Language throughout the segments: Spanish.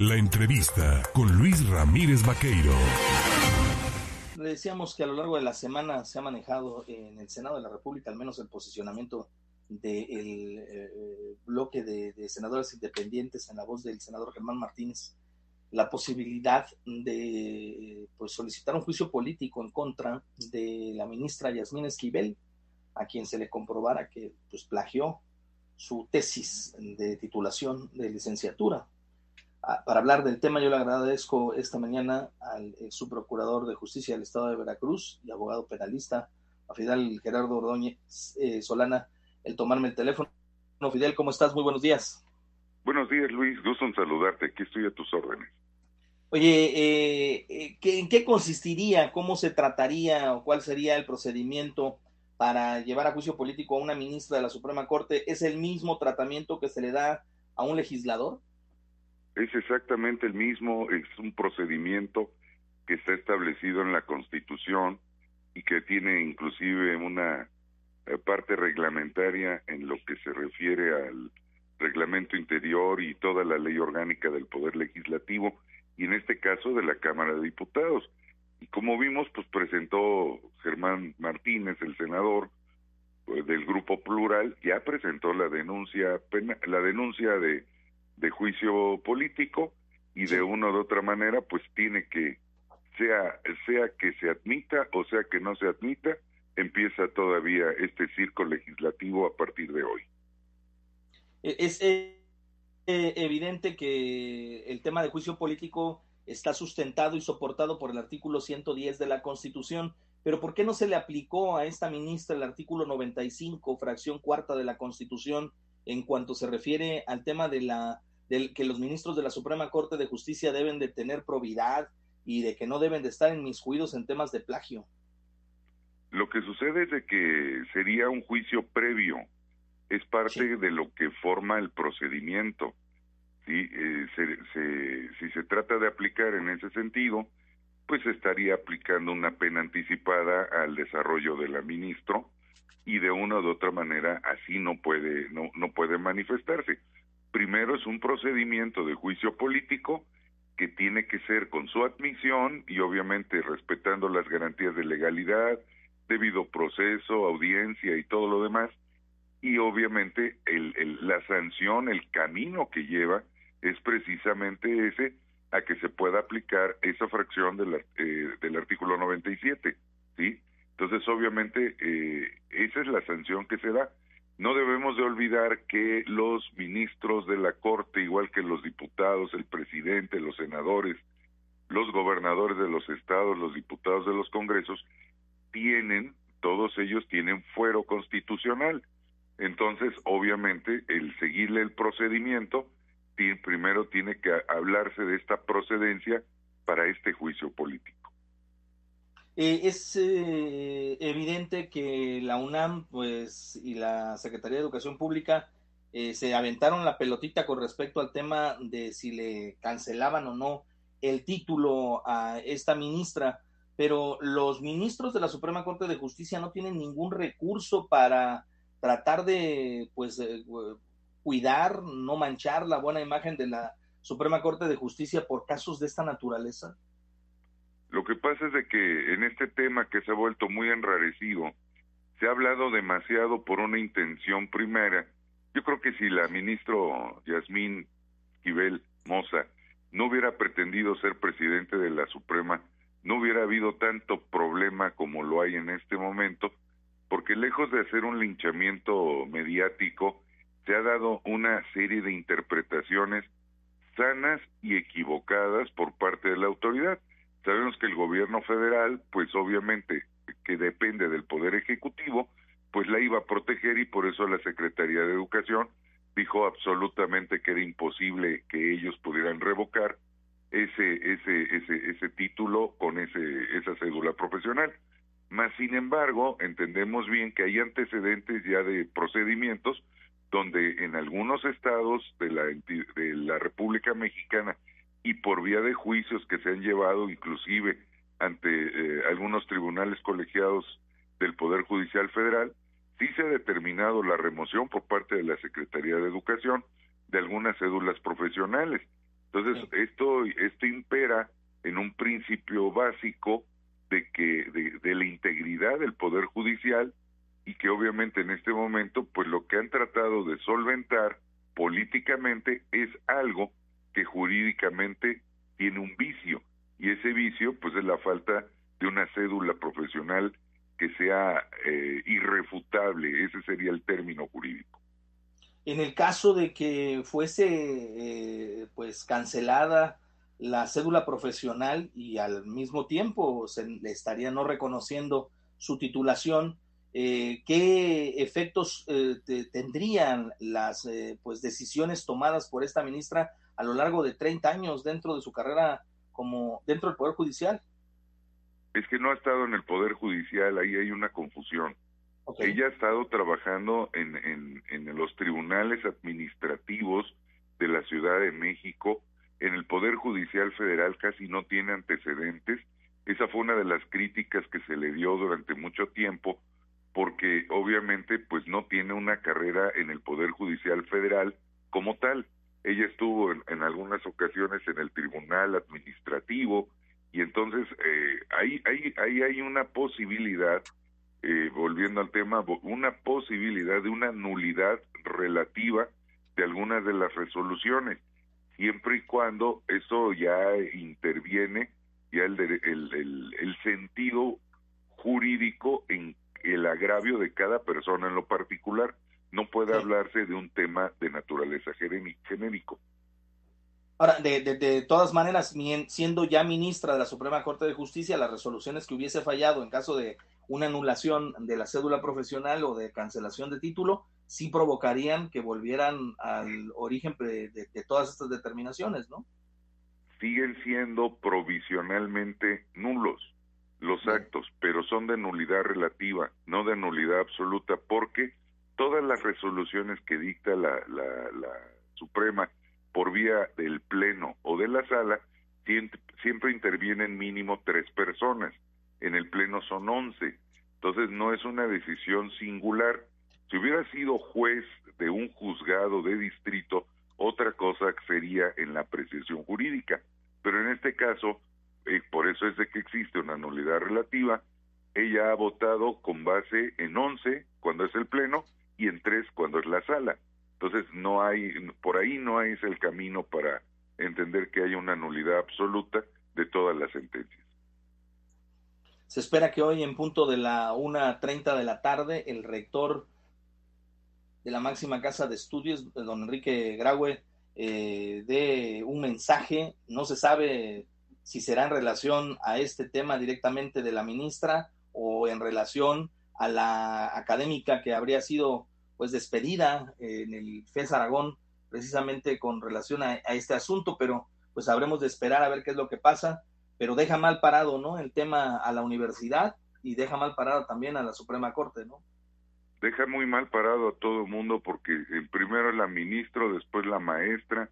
La entrevista con Luis Ramírez Vaqueiro. Decíamos que a lo largo de la semana se ha manejado en el Senado de la República, al menos el posicionamiento del eh, bloque de, senadores independientes en la voz del senador Germán Martínez, la posibilidad de pues, solicitar un juicio político en contra de la ministra Yasmín Esquivel, a quien se le comprobara que pues, plagió su tesis de titulación de licenciatura para hablar del tema, yo le agradezco esta mañana al eh, subprocurador de justicia del Estado de Veracruz y abogado penalista, a Fidel Gerardo Ordóñez eh, Solana, el tomarme el teléfono. No, Fidel, ¿cómo estás? Muy buenos días. Buenos días, Luis. Gusto en saludarte. Aquí estoy a tus órdenes. Oye, eh, ¿en qué consistiría, cómo se trataría o cuál sería el procedimiento para llevar a juicio político a una ministra de la Suprema Corte? ¿Es el mismo tratamiento que se le da a un legislador? Es exactamente el mismo, es un procedimiento que está establecido en la Constitución y que tiene inclusive una eh, parte reglamentaria en lo que se refiere al reglamento interior y toda la ley orgánica del Poder Legislativo y en este caso de la Cámara de Diputados. Y como vimos, pues presentó Germán Martínez, el senador pues, del Grupo Plural, ya presentó la denuncia, la denuncia de de juicio político y de una u otra manera pues tiene que sea sea que se admita o sea que no se admita empieza todavía este circo legislativo a partir de hoy. E-, es eh, evidente que el tema de juicio político está sustentado y soportado por el artículo 110 de la Constitución, pero ¿por qué no se le aplicó a esta ministra el artículo 95, fracción cuarta de la Constitución, en cuanto se refiere al tema de la del que los ministros de la Suprema Corte de Justicia deben de tener probidad y de que no deben de estar inmiscuidos en temas de plagio. Lo que sucede es de que sería un juicio previo, es parte de lo que forma el procedimiento. ¿sí? Eh, si se trata de aplicar en ese sentido, pues estaría aplicando una pena anticipada al desarrollo de la ministro y de una u otra manera así no puede no no puede manifestarse primero es un procedimiento de juicio político que tiene que ser con su admisión y obviamente respetando las garantías de legalidad, debido proceso, audiencia y todo lo demás. Y obviamente el, la sanción, el camino que lleva es precisamente ese a que se pueda aplicar esa fracción del, eh, del artículo 97, ¿sí? Entonces, obviamente, eh, esa es la sanción que se da. No debemos de olvidar que los ministros de la Corte, igual que los diputados, el presidente, los senadores, los gobernadores de los estados, los diputados de los congresos, tienen, todos ellos tienen fuero constitucional. Entonces, obviamente, el seguirle el procedimiento, primero tiene que hablarse de esta procedencia para este juicio político. Eh, es eh, evidente que la UNAM pues, y la Secretaría de Educación Pública eh, se aventaron la pelotita con respecto al tema de si le cancelaban o no el título a esta ministra, pero los ministros de la Suprema Corte de Justicia no tienen ningún recurso para tratar de pues cuidar, no manchar la buena imagen de la Suprema Corte de Justicia por casos de esta naturaleza. Lo que pasa es de que en este tema que se ha vuelto muy enrarecido, se ha hablado demasiado por una intención primera. Yo creo que si la ministro Yasmín Esquivel Moza no hubiera pretendido ser presidente de la Suprema, no hubiera habido tanto problema como lo hay en este momento, porque lejos de hacer un linchamiento mediático, se ha dado una serie de interpretaciones sanas y equivocadas por parte de la autoridad. Sabemos que el gobierno federal, pues obviamente que depende del Poder Ejecutivo, pues la iba a proteger y por eso la Secretaría de Educación dijo absolutamente que era imposible que ellos pudieran revocar ese ese ese ese título con ese esa cédula profesional. Mas sin embargo, entendemos bien que hay antecedentes ya de procedimientos donde en algunos estados de la de la República Mexicana y por vía de juicios que se han llevado inclusive ante eh, algunos tribunales colegiados del Poder Judicial Federal, sí se ha determinado la remoción por parte de la Secretaría de Educación de algunas cédulas profesionales. Entonces, esto, esto impera en un principio básico de que de, de, la integridad del poder judicial y que obviamente en este momento pues lo que han tratado de solventar políticamente es algo que jurídicamente tiene un vicio y ese vicio pues es la falta de una cédula profesional que sea eh, irrefutable, ese sería el término jurídico. En el caso de que fuese eh, pues cancelada la cédula profesional y al mismo tiempo se le estaría no reconociendo su titulación, eh, ¿qué efectos tendrían las pues decisiones tomadas por esta ministra a lo largo de 30 años dentro de su carrera como dentro del Poder Judicial? Es que no ha estado en el Poder Judicial, ahí hay una confusión. Ella ha estado trabajando en, en, en los tribunales administrativos de la Ciudad de México. En el Poder Judicial Federal casi no tiene antecedentes. Esa fue una de las críticas que se le dio durante mucho tiempo, porque obviamente pues no tiene una carrera en el Poder Judicial Federal como tal. Ella estuvo en, algunas ocasiones en el Tribunal Administrativo, y entonces eh, ahí, ahí, ahí hay una posibilidad, eh, volviendo al tema, una posibilidad de una nulidad relativa de algunas de las resoluciones, siempre y cuando eso ya interviene ya el, el, el, el sentido jurídico en el agravio de cada persona en lo particular. No puede hablarse de un tema de naturaleza genérico. Ahora, de, de, todas maneras, siendo ya ministra de la Suprema Corte de Justicia, las resoluciones que hubiese fallado en caso de una anulación de la cédula profesional o de cancelación de título, sí provocarían que volvieran al origen de, de todas estas determinaciones, ¿no? Siguen siendo provisionalmente nulos los actos, pero son de nulidad relativa, no de nulidad absoluta, porque todas las resoluciones que dicta la, la, la Suprema por vía del pleno o de la sala, siempre intervienen mínimo tres personas. En el pleno son once. Entonces no es una decisión singular. Si hubiera sido juez de un juzgado de distrito, otra cosa sería en la apreciación jurídica. Pero en este caso, eh, por eso es de que existe una nulidad relativa, ella ha votado con base en once cuando es el pleno y en tres cuando es la sala. Entonces, no hay, por ahí no es el camino para entender que haya una nulidad absoluta de todas las sentencias. Se espera que hoy, en punto de la 1.30 de la tarde, el rector de la máxima casa de estudios, don Enrique Graue, eh, dé un mensaje. No se sabe si será en relación a este tema directamente de la ministra o en relación a la académica que habría sido pues despedida eh, en el FES Aragón precisamente con relación a, este asunto, pero pues habremos de esperar a ver qué es lo que pasa, pero deja mal parado, ¿no? El tema a la universidad y deja mal parado también a la Suprema Corte, ¿no? Deja muy mal parado a todo el mundo porque el primero la ministro, después la maestra,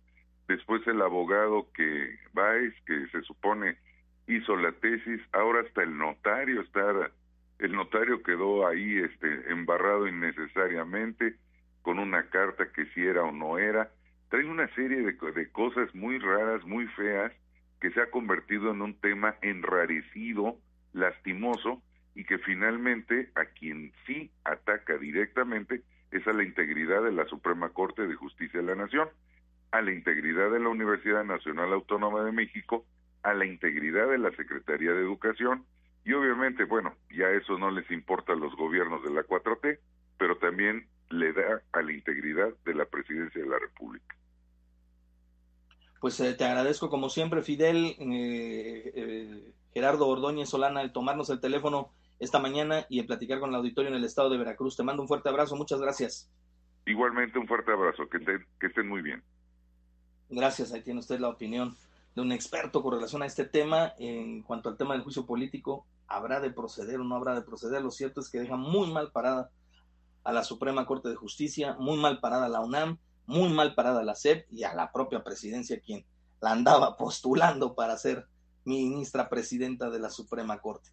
después el abogado que Baez, que se supone hizo la tesis, ahora hasta el notario está el notario quedó ahí este embarrado innecesariamente con una carta que si era o no era. Trae una serie de, de cosas muy raras muy feas que se ha convertido en un tema enrarecido lastimoso y que finalmente a quien sí ataca directamente es a la integridad de la Suprema Corte de Justicia de la Nación, a la integridad de la Universidad Nacional Autónoma de México, a la integridad de la Secretaría de Educación y obviamente, bueno, ya eso no les importa a los gobiernos de la 4T, pero también le da a la integridad de la presidencia de la República. Pues eh, te agradezco como siempre, Fidel, eh, eh, Gerardo Ordóñez Solana, el tomarnos el teléfono esta mañana y el platicar con el auditorio en el estado de Veracruz. Te mando un fuerte abrazo, muchas gracias. Igualmente un fuerte abrazo, que, que estén muy bien. Gracias, ahí tiene usted la opinión de un experto con relación a este tema. En cuanto al tema del juicio político, habrá de proceder o no habrá de proceder. Lo cierto es que deja muy mal parada a la Suprema Corte de Justicia, muy mal parada a la UNAM, muy mal parada a la SEP y a la propia presidencia, quien la andaba postulando para ser ministra presidenta de la Suprema Corte.